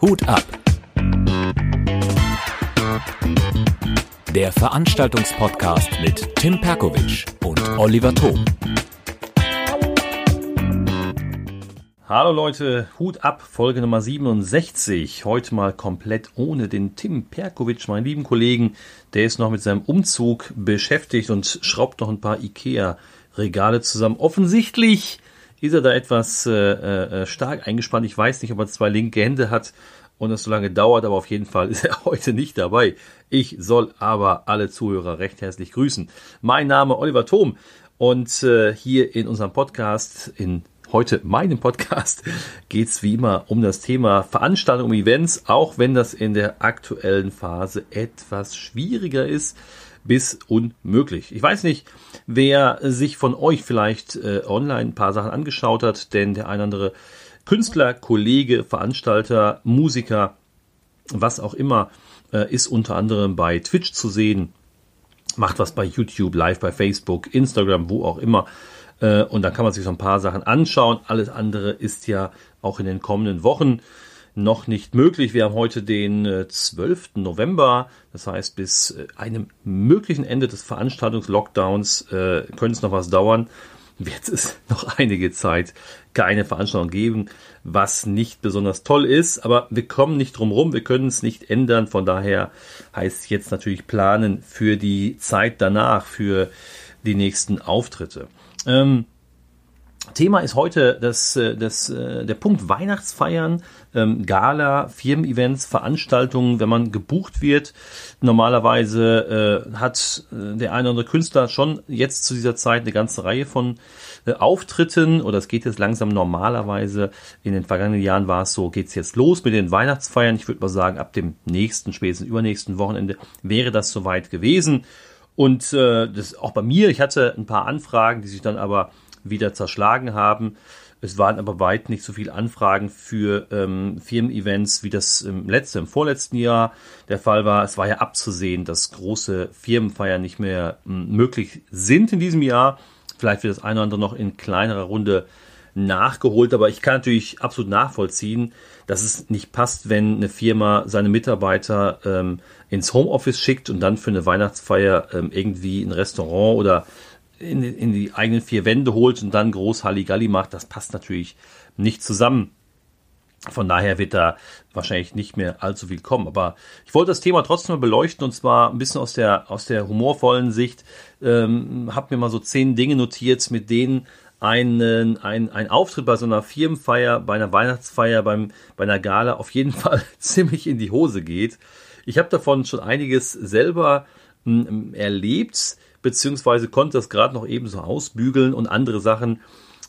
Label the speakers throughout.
Speaker 1: Hut ab. Der Veranstaltungspodcast mit Tim Perkovic und Oliver Thom.
Speaker 2: Hallo Leute, Hut ab, Folge Nummer 67. Heute mal komplett ohne den Tim Perkovic, meinen lieben Kollegen. Der ist noch mit seinem Umzug beschäftigt und schraubt noch ein paar Ikea-Regale zusammen. Offensichtlich ist er da etwas äh, äh, stark eingespannt. Ich weiß nicht, ob er zwei linke Hände hat und es so lange dauert, aber auf jeden Fall ist er heute nicht dabei. Ich soll aber alle Zuhörer recht herzlich grüßen. Mein Name Oliver Thom und äh, hier in unserem Podcast, in heute meinem Podcast, geht's wie immer um das Thema Veranstaltungen, um Events, auch wenn das in der aktuellen Phase etwas schwieriger ist bis unmöglich. Ich weiß nicht, wer sich von euch vielleicht äh, online ein paar Sachen angeschaut hat, denn der ein andere Künstler, Kollege, Veranstalter, Musiker, was auch immer, äh, ist unter anderem bei Twitch zu sehen, macht was bei YouTube, live bei Facebook, Instagram, wo auch immer. Äh, und da kann man sich so ein paar Sachen anschauen. Alles andere ist ja auch in den kommenden Wochen noch nicht möglich. Wir haben heute den 12. Äh, November. Das heißt, bis äh, einem möglichen Ende des Veranstaltungslockdowns äh, könnte es noch was dauern wird es noch einige Zeit keine Veranstaltung geben, was nicht besonders toll ist. Aber wir kommen nicht drum rum, wir können es nicht ändern. Von daher heißt jetzt natürlich planen für die Zeit danach, für die nächsten Auftritte. Ähm, Thema ist heute das, äh, das, äh, der Punkt Weihnachtsfeiern, ähm, Gala, Firmen-Events, Veranstaltungen, wenn man gebucht wird. Normalerweise äh, hat äh, der eine oder andere Künstler schon jetzt zu dieser Zeit eine ganze Reihe von äh, Auftritten oder es geht jetzt langsam normalerweise. In den vergangenen Jahren war es so, geht es jetzt los mit den Weihnachtsfeiern. Ich würde mal sagen, ab dem nächsten, spätestens übernächsten Wochenende wäre das soweit gewesen. Und äh, das auch bei mir, ich hatte ein paar Anfragen, die sich dann aber wieder zerschlagen haben. Es waren aber weit nicht so viele Anfragen für ähm, Firmen-Events, wie das im letzten, im vorletzten Jahr der Fall war. Es war ja abzusehen, dass große Firmenfeiern nicht mehr hm, möglich sind in diesem Jahr. Vielleicht wird das eine oder andere noch in kleinerer Runde nachgeholt, aber ich kann natürlich absolut nachvollziehen, dass es nicht passt, wenn eine Firma seine Mitarbeiter ähm, ins Homeoffice schickt und dann für eine Weihnachtsfeier ähm, irgendwie ein Restaurant oder in, in die eigenen vier Wände holt und dann groß Halligalli macht, das passt natürlich nicht zusammen. Von daher wird da wahrscheinlich nicht mehr allzu viel kommen. Aber ich wollte das Thema trotzdem mal beleuchten und zwar ein bisschen aus der, aus der humorvollen Sicht. Ähm, hab mir mal so zehn Dinge notiert, mit denen einen, ein, ein Auftritt bei so einer Firmenfeier, bei einer Weihnachtsfeier, beim, bei einer Gala auf jeden Fall ziemlich in die Hose geht. Ich habe davon schon einiges selber m, erlebt beziehungsweise konnte das gerade noch ebenso ausbügeln und andere Sachen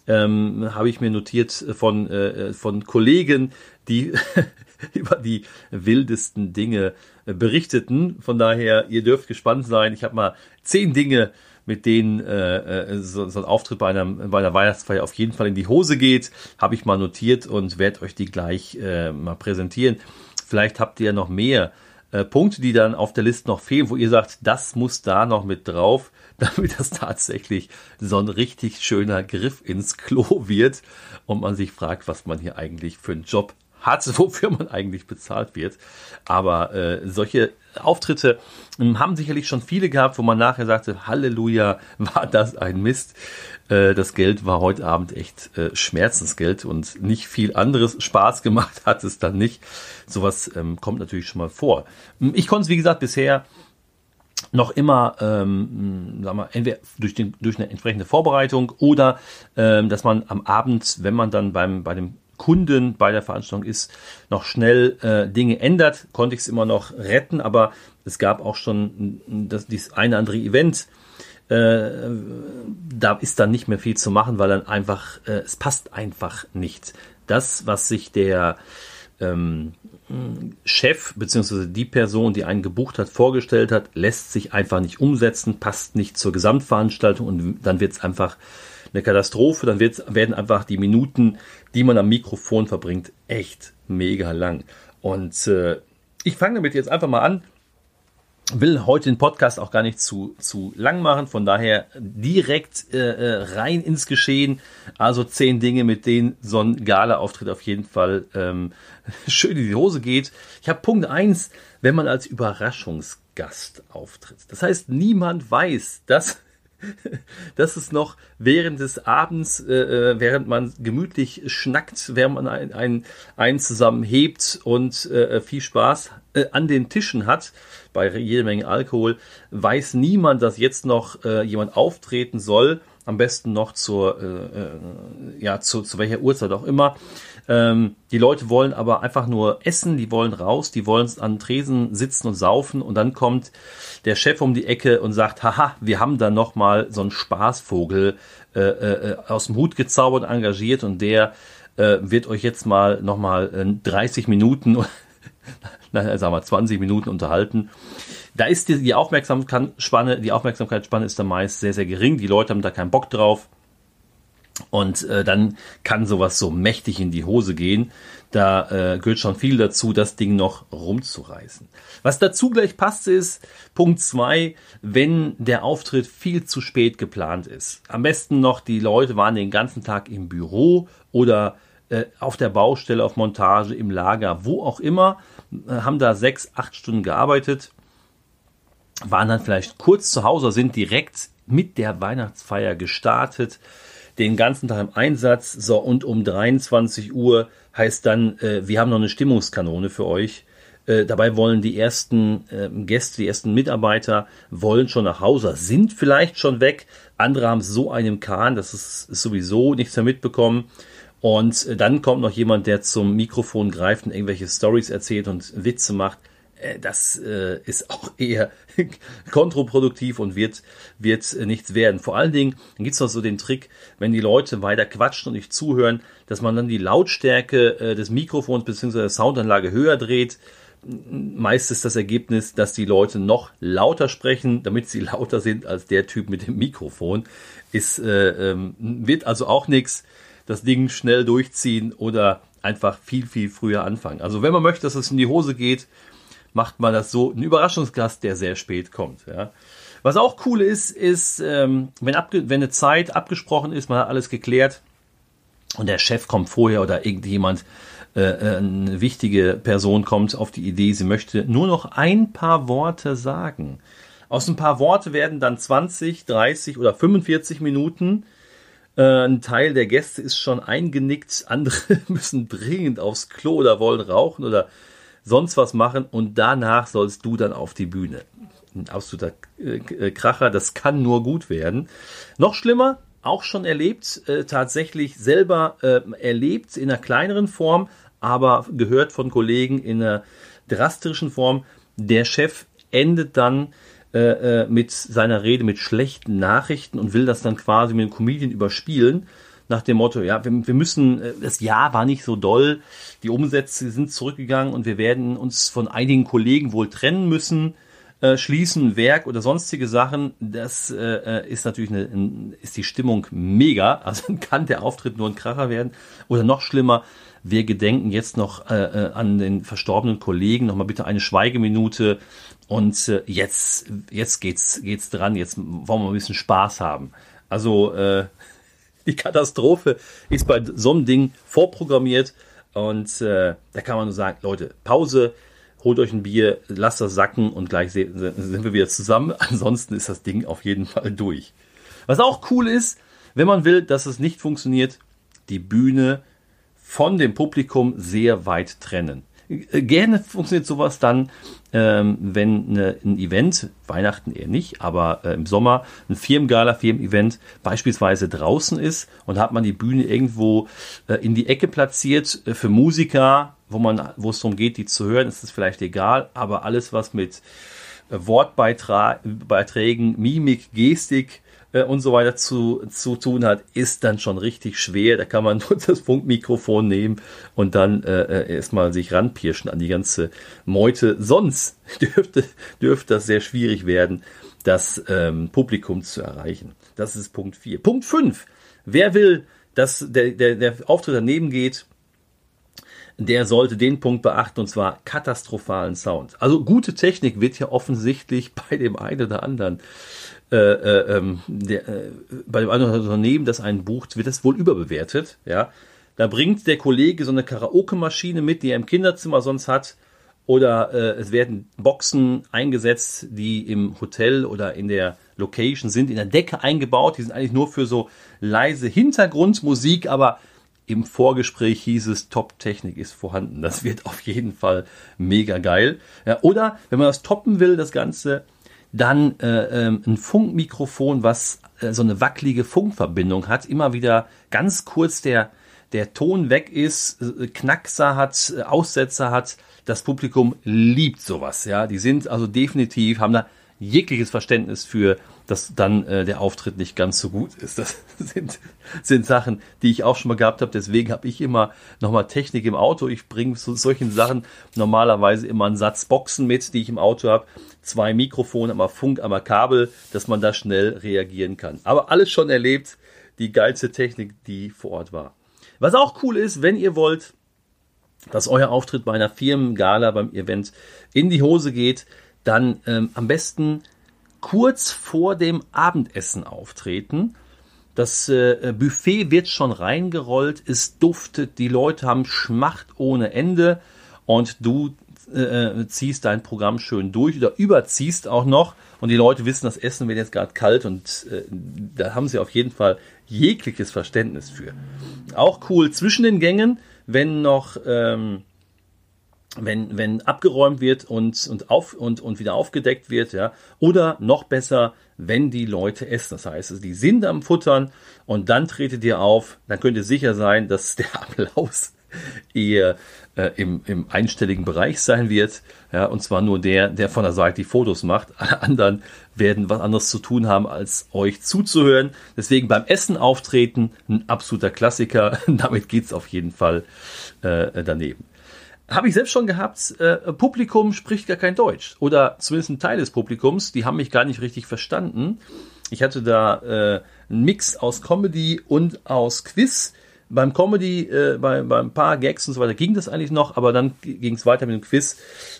Speaker 2: ähm, habe ich mir notiert von, äh, von Kollegen, die über die wildesten Dinge äh, berichteten. Von daher, ihr dürft gespannt sein. Ich habe mal zehn Dinge, mit denen äh, äh, so, so ein Auftritt bei einer, bei einer Weihnachtsfeier auf jeden Fall in die Hose geht, habe ich mal notiert und werde euch die gleich äh, mal präsentieren. Vielleicht habt ihr noch mehr äh, Punkte, die dann auf der Liste noch fehlen, wo ihr sagt, das muss da noch mit drauf, damit das tatsächlich so ein richtig schöner Griff ins Klo wird und man sich fragt, was man hier eigentlich für einen Job hat, wofür man eigentlich bezahlt wird. Aber äh, solche Auftritte äh, haben sicherlich schon viele gehabt, wo man nachher sagte, Halleluja, war das ein Mist. Äh, das Geld war heute Abend echt äh, Schmerzensgeld und nicht viel anderes Spaß gemacht hat es dann nicht. Sowas ähm, kommt natürlich schon mal vor. Ich konnte es, wie gesagt, bisher noch immer, ähm, sagen wir, entweder durch, den, durch eine entsprechende Vorbereitung oder ähm, dass man am Abend, wenn man dann beim, bei dem Kunden bei der Veranstaltung ist, noch schnell äh, Dinge ändert, konnte ich es immer noch retten, aber es gab auch schon das, dieses eine andere Event, äh, da ist dann nicht mehr viel zu machen, weil dann einfach, äh, es passt einfach nicht. Das, was sich der ähm, Chef bzw. die Person, die einen gebucht hat, vorgestellt hat, lässt sich einfach nicht umsetzen, passt nicht zur Gesamtveranstaltung und dann wird es einfach eine Katastrophe, dann werden einfach die Minuten, die man am Mikrofon verbringt, echt mega lang. Und äh, ich fange damit jetzt einfach mal an will heute den Podcast auch gar nicht zu, zu lang machen, von daher direkt äh, äh, rein ins Geschehen. Also zehn Dinge, mit denen so ein Gala-Auftritt auf jeden Fall ähm, schön in die Hose geht. Ich habe Punkt eins, wenn man als Überraschungsgast auftritt. Das heißt, niemand weiß, dass dass es noch während des Abends, äh, äh, während man gemütlich schnackt, während man einen ein, ein zusammen hebt und äh, viel Spaß äh, an den Tischen hat, bei jeder Menge Alkohol, weiß niemand, dass jetzt noch äh, jemand auftreten soll, am besten noch zur, äh, äh, ja, zu, zu welcher Uhrzeit auch immer. Ähm, die Leute wollen aber einfach nur essen, die wollen raus, die wollen an Tresen sitzen und saufen und dann kommt der Chef um die Ecke und sagt, haha, wir haben da noch mal so einen Spaßvogel äh, äh, aus dem Hut gezaubert, engagiert und der äh, wird euch jetzt mal noch mal 30 Minuten, na, sagen wir 20 Minuten unterhalten. Da ist die, die Aufmerksamkeitsspanne, die Aufmerksamkeitsspanne ist da meist sehr, sehr gering. Die Leute haben da keinen Bock drauf. Und äh, dann kann sowas so mächtig in die Hose gehen. Da äh, gehört schon viel dazu, das Ding noch rumzureißen. Was dazu gleich passt, ist Punkt zwei, wenn der Auftritt viel zu spät geplant ist. Am besten noch, die Leute waren den ganzen Tag im Büro oder äh, auf der Baustelle, auf Montage, im Lager, wo auch immer, äh, haben da sechs, acht Stunden gearbeitet, waren dann vielleicht kurz zu Hause, sind direkt mit der Weihnachtsfeier gestartet den ganzen Tag im Einsatz. So, und um 23 Uhr heißt dann, äh, wir haben noch eine Stimmungskanone für euch. Äh, dabei wollen die ersten äh, Gäste, die ersten Mitarbeiter wollen schon nach Hause, sind vielleicht schon weg. Andere haben so einen Kahn, dass es sowieso nichts mehr mitbekommen. Und äh, dann kommt noch jemand, der zum Mikrofon greift und irgendwelche Stories erzählt und Witze macht. Äh, das äh, ist auch eher kontraproduktiv und wird, wird äh, nichts werden. Vor allen Dingen, gibt es noch so den Trick, wenn die Leute weiter quatschen und nicht zuhören, dass man dann die Lautstärke des Mikrofons bzw. der Soundanlage höher dreht. Meist ist das Ergebnis, dass die Leute noch lauter sprechen, damit sie lauter sind als der Typ mit dem Mikrofon. Ist, äh, ähm, wird also auch nichts. Das Ding schnell durchziehen oder einfach viel, viel früher anfangen. Also wenn man möchte, dass es in die Hose geht, macht man das so, ein Überraschungsgast, der sehr spät kommt. Ja. Was auch cool ist, ist, ähm, wenn, wenn eine Zeit abgesprochen ist, man hat alles geklärt und der Chef kommt vorher oder irgendjemand, äh, äh, eine wichtige Person kommt auf die Idee, sie möchte nur noch ein paar Worte sagen. Aus ein paar Worte werden dann 20, 30 oder 45 Minuten. Äh, ein Teil der Gäste ist schon eingenickt, andere müssen dringend aufs Klo oder wollen rauchen oder sonst was machen und danach sollst du dann auf die Bühne. Ein absoluter äh, Kracher, das kann nur gut werden. Noch schlimmer, auch schon erlebt, äh, tatsächlich selber äh, erlebt in einer kleineren Form, aber gehört von Kollegen in einer drastischen Form. Der Chef endet dann äh, äh mit seiner Rede mit schlechten Nachrichten und will das dann quasi mit dem Comedian überspielen nach dem Motto, ja, wir, wir müssen, äh, das Jahr war nicht so doll, die Umsätze sind zurückgegangen und wir werden uns von einigen Kollegen wohl trennen müssen, äh, schließen, Werk oder sonstige Sachen. Das äh, äh ist natürlich eine, ist die Stimmung mega, also kann der Auftritt nur ein Kracher werden. Oder noch schlimmer, wir gedenken jetzt noch äh, äh an den verstorbenen Kollegen, nochmal bitte eine Schweigeminute und äh, jetzt, jetzt geht's, geht's dran, jetzt wollen wir ein bisschen Spaß haben. Also äh, die Katastrophe ist bei so einem Ding vorprogrammiert. Und äh, da kann man nur sagen, Leute, Pause, holt euch ein Bier, lasst das sacken und gleich sind wir wieder zusammen. Ansonsten ist das Ding auf jeden Fall durch. Was auch cool ist, wenn man will, dass es nicht funktioniert, die Bühne von dem Publikum sehr weit trennen. Gerne funktioniert sowas dann, ähm, wenn eine, ein Event, Weihnachten eher nicht, aber äh, im Sommer ein Firmengala, Firmen-Event beispielsweise draußen ist und hat man die Bühne irgendwo äh, in die Ecke platziert äh, für Musiker, wo man, wo es darum geht, die zu hören, ist es vielleicht egal, aber alles, was mit äh, Wortbeiträgen, Mimik, Gestik, äh, und so weiter zu, zu tun hat, ist dann schon richtig schwer. Da kann man nur das Funkmikrofon nehmen und dann äh, äh, erstmal sich ranpirschen an die ganze Meute. Sonst dürfte, dürfte das sehr schwierig werden, das ähm, Publikum zu erreichen. Das ist Punkt 4. Punkt 5. Wer will, dass der, der, der Auftritt daneben geht, der sollte den Punkt beachten und zwar katastrophalen Sound. Also gute Technik wird ja offensichtlich bei dem einen oder anderen äh, äh, ähm, äh, bei dem anderen Unternehmen, das einen bucht, wird das wohl überbewertet. Ja, da bringt der Kollege so eine Karaoke-Maschine mit, die er im Kinderzimmer sonst hat, oder äh, es werden Boxen eingesetzt, die im Hotel oder in der Location sind, in der Decke eingebaut. Die sind eigentlich nur für so leise Hintergrundmusik, aber im Vorgespräch hieß es, Top-Technik ist vorhanden. Das wird auf jeden Fall mega geil. Ja, oder wenn man das toppen will, das Ganze, dann äh, ähm, ein Funkmikrofon, was äh, so eine wackelige Funkverbindung hat. Immer wieder ganz kurz der, der Ton weg ist, äh, Knackser hat, äh, Aussetzer hat. Das Publikum liebt sowas. Ja, die sind also definitiv, haben da jegliches Verständnis für, dass dann äh, der Auftritt nicht ganz so gut ist. Das sind, sind Sachen, die ich auch schon mal gehabt habe. Deswegen habe ich immer nochmal Technik im Auto. Ich bringe zu solchen Sachen normalerweise immer einen Satz Boxen mit, die ich im Auto habe. Zwei Mikrofone, einmal Funk, einmal Kabel, dass man da schnell reagieren kann. Aber alles schon erlebt. Die geilste Technik, die vor Ort war. Was auch cool ist, wenn ihr wollt, dass euer Auftritt bei einer Firmengala, beim Event in die Hose geht, dann ähm, am besten kurz vor dem Abendessen auftreten. Das äh, Buffet wird schon reingerollt, es duftet, die Leute haben Schmacht ohne Ende und du äh, ziehst dein Programm schön durch oder überziehst auch noch und die Leute wissen, das Essen wird jetzt gerade kalt und äh, da haben sie auf jeden Fall jegliches Verständnis für. Auch cool zwischen den Gängen, wenn noch ähm, wenn, wenn abgeräumt wird und, und, auf, und, und wieder aufgedeckt wird, ja, oder noch besser, wenn die Leute essen. Das heißt, die sind am Futtern und dann tretet ihr auf, dann könnt ihr sicher sein, dass der Applaus eher äh, im, im einstelligen Bereich sein wird. Ja, und zwar nur der, der von der Seite die Fotos macht. Alle anderen werden was anderes zu tun haben, als euch zuzuhören. Deswegen beim Essen auftreten, ein absoluter Klassiker. Damit geht's auf jeden Fall äh, daneben habe ich selbst schon gehabt, äh, Publikum spricht gar kein Deutsch. Oder zumindest ein Teil des Publikums, die haben mich gar nicht richtig verstanden. Ich hatte da äh, einen Mix aus Comedy und aus Quiz. Beim Comedy, äh, bei, bei ein paar Gags und so weiter ging das eigentlich noch, aber dann ging es weiter mit dem Quiz.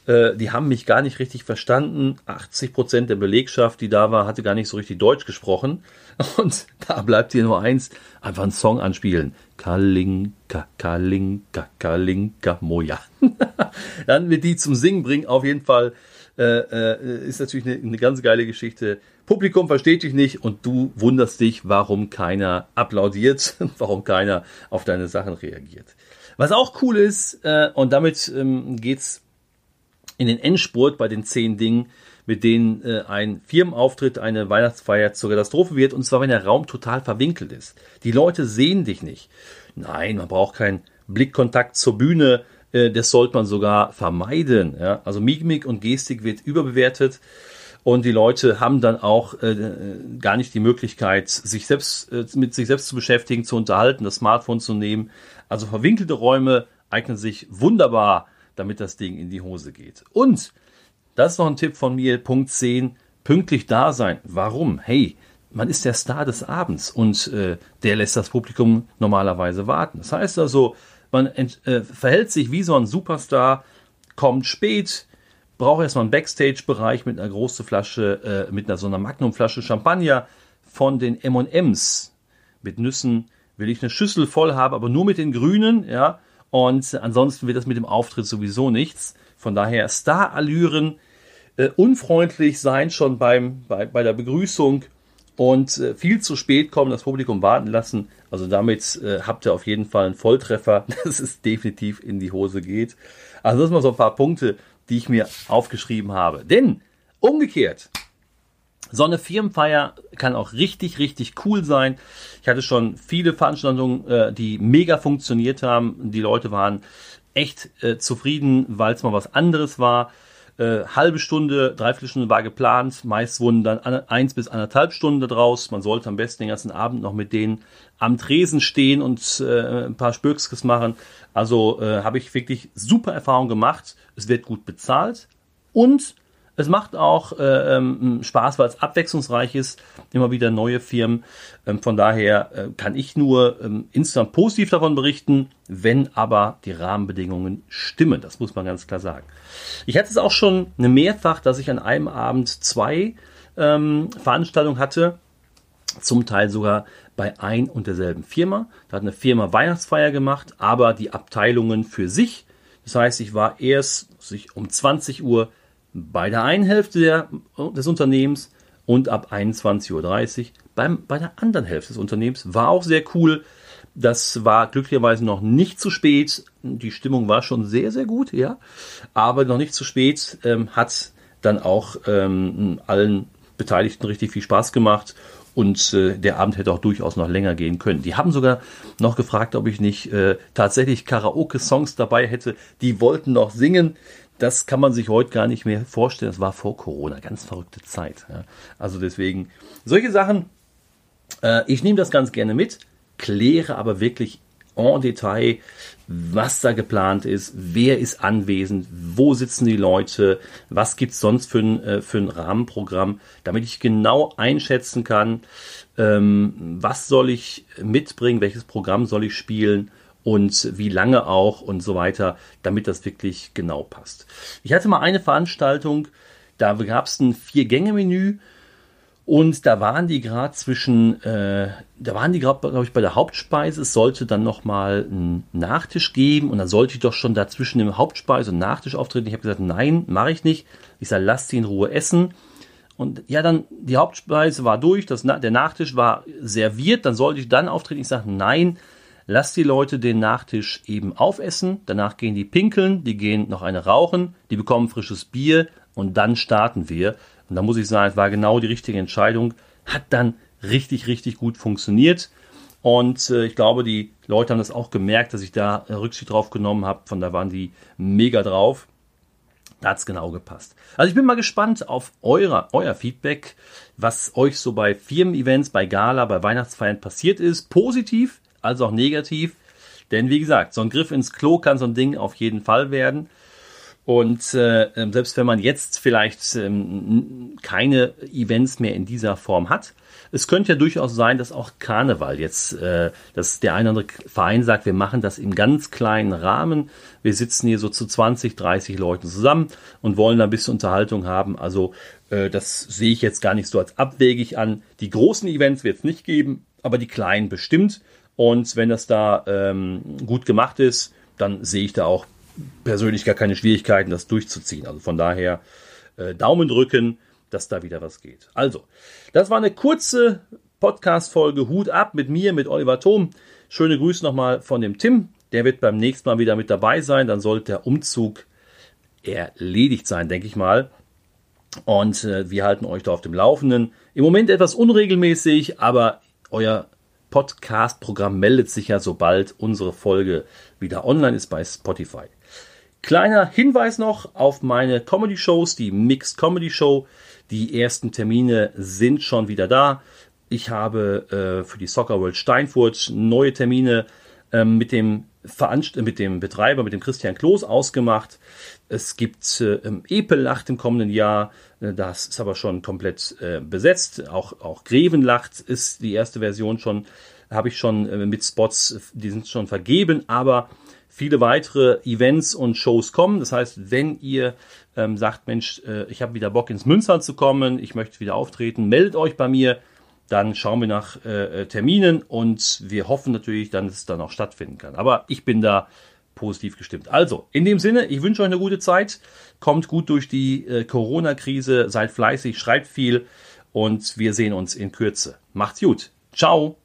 Speaker 2: Äh, die haben mich gar nicht richtig verstanden. 80 Prozent der Belegschaft, die da war, hatte gar nicht so richtig Deutsch gesprochen. Und da bleibt hier nur eins, einfach einen Song anspielen. Kalinka, Kalinka, Kalinka, Moja. Dann wird die zum Singen bringen, auf jeden Fall. Äh, äh, ist natürlich eine, eine ganz geile Geschichte. Publikum versteht dich nicht und du wunderst dich, warum keiner applaudiert, warum keiner auf deine Sachen reagiert. Was auch cool ist, äh, und damit ähm, geht's in den Endspurt bei den zehn Dingen, mit denen äh, ein Firmenauftritt, eine Weihnachtsfeier zur Katastrophe wird, und zwar wenn der Raum total verwinkelt ist. Die Leute sehen dich nicht. Nein, man braucht keinen Blickkontakt zur Bühne, äh, das sollte man sogar vermeiden. Ja? Also Mimik und Gestik wird überbewertet und die Leute haben dann auch äh, gar nicht die Möglichkeit, sich selbst äh, mit sich selbst zu beschäftigen, zu unterhalten, das Smartphone zu nehmen. Also verwinkelte Räume eignen sich wunderbar, damit das Ding in die Hose geht. Und das ist noch ein Tipp von mir, Punkt 10, pünktlich da sein. Warum? Hey, man ist der Star des Abends und äh, der lässt das Publikum normalerweise warten. Das heißt also, man äh, verhält sich wie so ein Superstar, kommt spät, braucht erstmal einen Backstage-Bereich mit einer großen Flasche, äh, mit einer so einer Magnum-Flasche Champagner von den M&M's mit Nüssen. Will ich eine Schüssel voll haben, aber nur mit den Grünen, ja. Und ansonsten wird das mit dem Auftritt sowieso nichts. Von daher Star-Allüren, äh, unfreundlich sein schon beim, bei, bei der Begrüßung und äh, viel zu spät kommen, das Publikum warten lassen. Also damit äh, habt ihr auf jeden Fall einen Volltreffer, dass es definitiv in die Hose geht. Also das sind mal so ein paar Punkte, die ich mir aufgeschrieben habe. Denn umgekehrt, so eine Firmenfeier kann auch richtig, richtig cool sein. Ich hatte schon viele Veranstaltungen, äh, die mega funktioniert haben. Die Leute waren echt äh, zufrieden, weil es mal was anderes war. Äh, halbe Stunde, dreiviertel Stunde war geplant. Meist wurden dann eins bis anderthalb Stunden draus. Man sollte am besten den ganzen Abend noch mit denen am Tresen stehen und äh, ein paar Spürkskes machen. Also äh, habe ich wirklich super Erfahrung gemacht. Es wird gut bezahlt und Es macht auch äh, ähm, Spaß, weil es abwechslungsreich ist. Immer wieder neue Firmen. Ähm, von daher äh, kann ich nur ähm, insgesamt positiv davon berichten, wenn aber die Rahmenbedingungen stimmen. Das muss man ganz klar sagen. Ich hatte es auch schon mehrfach, dass ich an einem Abend zwei ähm, Veranstaltungen hatte. Zum Teil sogar bei ein und derselben Firma. Da hat eine Firma Weihnachtsfeier gemacht, aber die Abteilungen für sich. Das heißt, ich war erst um 20 Uhr bei der einen Hälfte der, des Unternehmens und ab 21.30 Uhr beim, bei der anderen Hälfte des Unternehmens. War auch sehr cool. Das war glücklicherweise noch nicht zu spät. Die Stimmung war schon sehr, sehr gut, ja. Aber noch nicht zu spät. Ähm, hat dann auch ähm, allen Beteiligten richtig viel Spaß gemacht. Und äh, der Abend hätte auch durchaus noch länger gehen können. Die haben sogar noch gefragt, ob ich nicht äh, tatsächlich Karaoke-Songs dabei hätte. Die wollten noch singen das kann man sich heute gar nicht mehr vorstellen. Das war vor Corona, ganz verrückte Zeit. Ja. Also deswegen, solche Sachen, äh, ich nehme das ganz gerne mit, kläre aber wirklich en Detail, was da geplant ist, wer ist anwesend, wo sitzen die Leute, was gibt es sonst für ein, äh, für ein Rahmenprogramm, damit ich genau einschätzen kann, ähm, was soll ich mitbringen, welches Programm soll ich spielen und wie lange auch und so weiter, damit das wirklich genau passt. Ich hatte mal eine Veranstaltung, da gab es ein Vier-Gänge-Menü und da waren die gerade zwischen, äh, da waren die gerade, glaube ich, bei der Hauptspeise. Es sollte dann nochmal einen Nachtisch geben und dann sollte ich doch schon dazwischen im Hauptspeise und Nachtisch auftreten. Ich habe gesagt, nein, mache ich nicht. Ich sage, lass sie in Ruhe essen. Und ja, dann die Hauptspeise war durch, das, der Nachtisch war serviert, dann sollte ich dann auftreten. Ich sage, nein, Lass die Leute den Nachtisch eben aufessen, danach gehen die pinkeln, die gehen noch eine rauchen, die bekommen frisches Bier und dann starten wir. Und da muss ich sagen, es war genau die richtige Entscheidung, hat dann richtig, richtig gut funktioniert. Und äh, ich glaube, die Leute haben das auch gemerkt, dass ich da Rücksicht drauf genommen habe. Von da waren die mega drauf. Da hat es genau gepasst. Also ich bin mal gespannt auf euer, euer Feedback, was euch so bei Firmen-Events, bei Gala, bei Weihnachtsfeiern passiert ist. Positiv als auch negativ. Denn wie gesagt, so ein Griff ins Klo kann so ein Ding auf jeden Fall werden. Und äh, selbst wenn man jetzt vielleicht ähm, keine Events mehr in dieser Form hat, es könnte ja durchaus sein, dass auch Karneval jetzt, äh, dass der eine oder andere Verein sagt, wir machen das im ganz kleinen Rahmen. Wir sitzen hier so zu 20, 30 Leuten zusammen und wollen da ein bisschen Unterhaltung haben. Also äh, das sehe ich jetzt gar nicht so als abwegig an. Die großen Events wird es nicht geben, aber die kleinen bestimmt. Und wenn das da ähm, gut gemacht ist, dann sehe ich da auch persönlich gar keine Schwierigkeiten, das durchzuziehen. Also von daher äh, Daumen drücken, dass da wieder was geht. Also, das war eine kurze Podcast-Folge Hut ab mit mir, mit Oliver Thom. Schöne Grüße nochmal von dem Tim. Der wird beim nächsten Mal wieder mit dabei sein. Dann sollte der Umzug erledigt sein, denke ich mal. Und äh, wir halten euch da auf dem Laufenden. Im Moment etwas unregelmäßig, aber euer Podcast-Programm meldet sich ja, sobald unsere Folge wieder online ist bei Spotify. Kleiner Hinweis noch auf meine Comedy-Shows, die Mixed Comedy Show. Die ersten Termine sind schon wieder da. Ich habe äh, für die Soccer World Steinfurt neue Termine äh, mit, dem Veranst mit dem Betreiber, mit dem Christian Kloß ausgemacht. Es gibt äh, Epellacht im kommenden Jahr. Äh, das ist aber schon komplett äh, besetzt. Auch, auch Grevenlacht ist die erste Version schon, habe ich schon äh, mit Spots, die sind schon vergeben, aber viele weitere Events und Shows kommen. Das heißt, wenn ihr ähm, sagt, Mensch, äh, ich habe wieder Bock ins Münster zu kommen, ich möchte wieder auftreten, meldet euch bei mir. Dann schauen wir nach äh, Terminen und wir hoffen natürlich dann, dass es dann auch stattfinden kann. Aber ich bin da positiv gestimmt. Also, in dem Sinne, ich wünsche euch eine gute Zeit. Kommt gut durch die äh, Corona-Krise, seid fleißig, schreibt viel und wir sehen uns in Kürze. Macht's gut. Ciao.